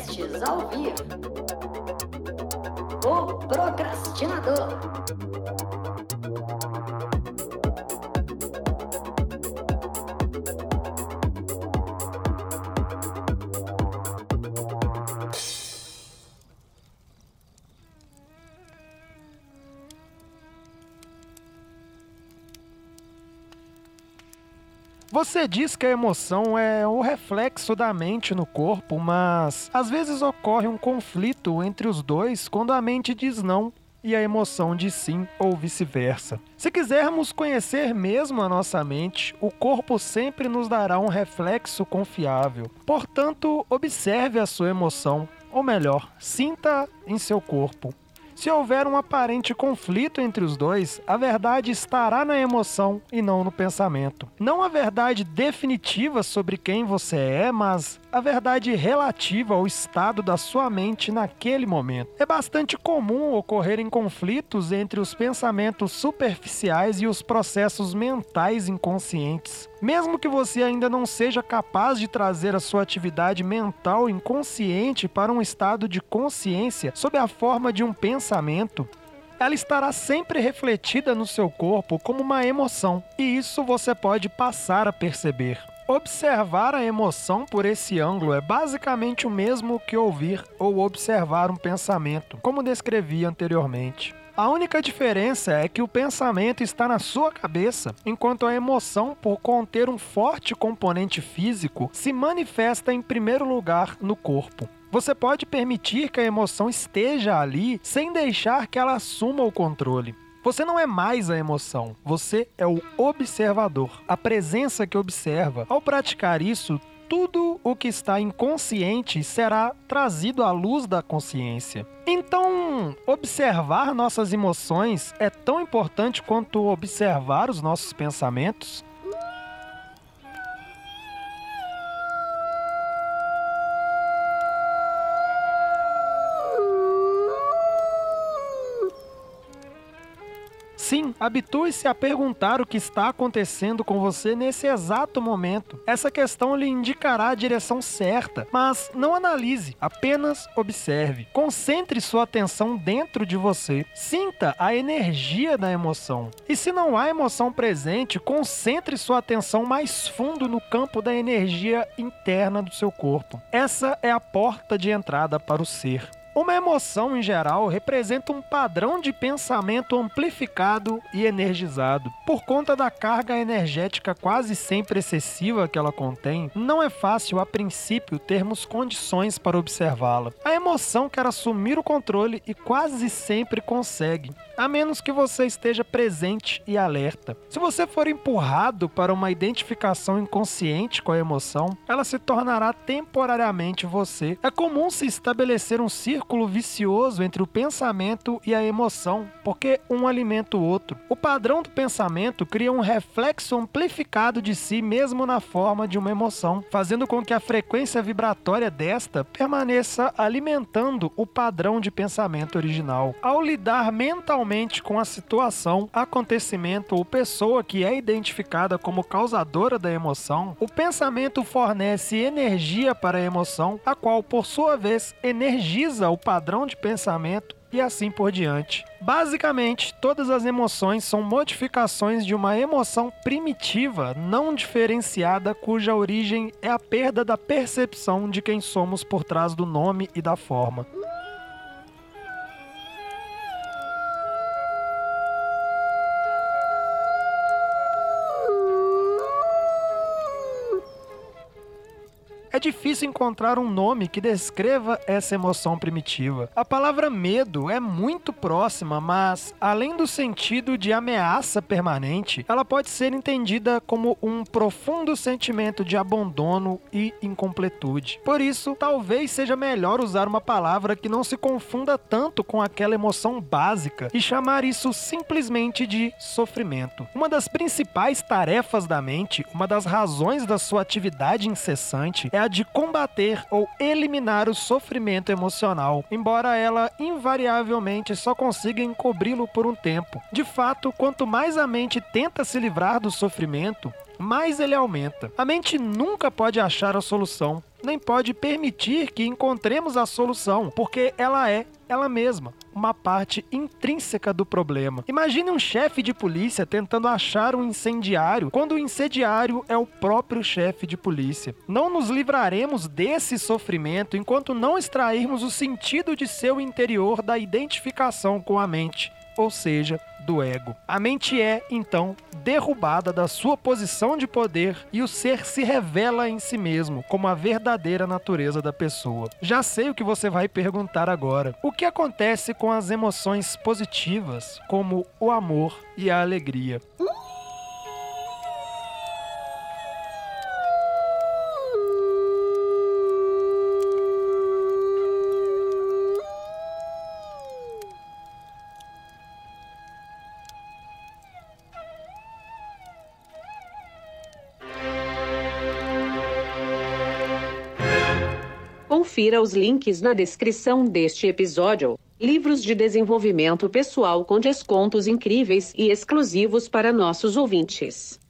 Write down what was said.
Prestes ao vivo. O Procrastinador. Você diz que a emoção é o reflexo da mente no corpo, mas às vezes ocorre um conflito entre os dois quando a mente diz não e a emoção diz sim ou vice-versa. Se quisermos conhecer mesmo a nossa mente, o corpo sempre nos dará um reflexo confiável. Portanto, observe a sua emoção, ou melhor, sinta em seu corpo. Se houver um aparente conflito entre os dois, a verdade estará na emoção e não no pensamento. Não a verdade definitiva sobre quem você é, mas a verdade relativa ao estado da sua mente naquele momento. É bastante comum ocorrerem conflitos entre os pensamentos superficiais e os processos mentais inconscientes. Mesmo que você ainda não seja capaz de trazer a sua atividade mental inconsciente para um estado de consciência sob a forma de um pensamento, ela estará sempre refletida no seu corpo como uma emoção, e isso você pode passar a perceber. Observar a emoção por esse ângulo é basicamente o mesmo que ouvir ou observar um pensamento, como descrevi anteriormente. A única diferença é que o pensamento está na sua cabeça, enquanto a emoção, por conter um forte componente físico, se manifesta em primeiro lugar no corpo. Você pode permitir que a emoção esteja ali sem deixar que ela assuma o controle. Você não é mais a emoção, você é o observador, a presença que observa. Ao praticar isso, tudo o que está inconsciente será trazido à luz da consciência. Então, observar nossas emoções é tão importante quanto observar os nossos pensamentos? Sim, habitue-se a perguntar o que está acontecendo com você nesse exato momento. Essa questão lhe indicará a direção certa, mas não analise, apenas observe. Concentre sua atenção dentro de você. Sinta a energia da emoção. E se não há emoção presente, concentre sua atenção mais fundo no campo da energia interna do seu corpo. Essa é a porta de entrada para o ser. Uma emoção, em geral, representa um padrão de pensamento amplificado e energizado. Por conta da carga energética quase sempre excessiva que ela contém, não é fácil, a princípio, termos condições para observá-la. A emoção quer assumir o controle e quase sempre consegue, a menos que você esteja presente e alerta. Se você for empurrado para uma identificação inconsciente com a emoção, ela se tornará temporariamente você. É comum se estabelecer um círculo círculo vicioso entre o pensamento e a emoção, porque um alimenta o outro. O padrão do pensamento cria um reflexo amplificado de si mesmo na forma de uma emoção, fazendo com que a frequência vibratória desta permaneça alimentando o padrão de pensamento original. Ao lidar mentalmente com a situação, acontecimento ou pessoa que é identificada como causadora da emoção, o pensamento fornece energia para a emoção, a qual, por sua vez, energiza o padrão de pensamento e assim por diante. Basicamente, todas as emoções são modificações de uma emoção primitiva, não diferenciada, cuja origem é a perda da percepção de quem somos por trás do nome e da forma. Difícil encontrar um nome que descreva essa emoção primitiva. A palavra medo é muito próxima, mas além do sentido de ameaça permanente, ela pode ser entendida como um profundo sentimento de abandono e incompletude. Por isso, talvez seja melhor usar uma palavra que não se confunda tanto com aquela emoção básica e chamar isso simplesmente de sofrimento. Uma das principais tarefas da mente, uma das razões da sua atividade incessante é a de combater ou eliminar o sofrimento emocional, embora ela invariavelmente só consiga encobri-lo por um tempo. De fato, quanto mais a mente tenta se livrar do sofrimento, mais ele aumenta. A mente nunca pode achar a solução, nem pode permitir que encontremos a solução, porque ela é ela mesma, uma parte intrínseca do problema. Imagine um chefe de polícia tentando achar um incendiário, quando o incendiário é o próprio chefe de polícia. Não nos livraremos desse sofrimento enquanto não extrairmos o sentido de seu interior da identificação com a mente ou seja, do ego. A mente é, então, derrubada da sua posição de poder e o ser se revela em si mesmo como a verdadeira natureza da pessoa. Já sei o que você vai perguntar agora. O que acontece com as emoções positivas, como o amor e a alegria? Confira os links na descrição deste episódio. Livros de desenvolvimento pessoal com descontos incríveis e exclusivos para nossos ouvintes.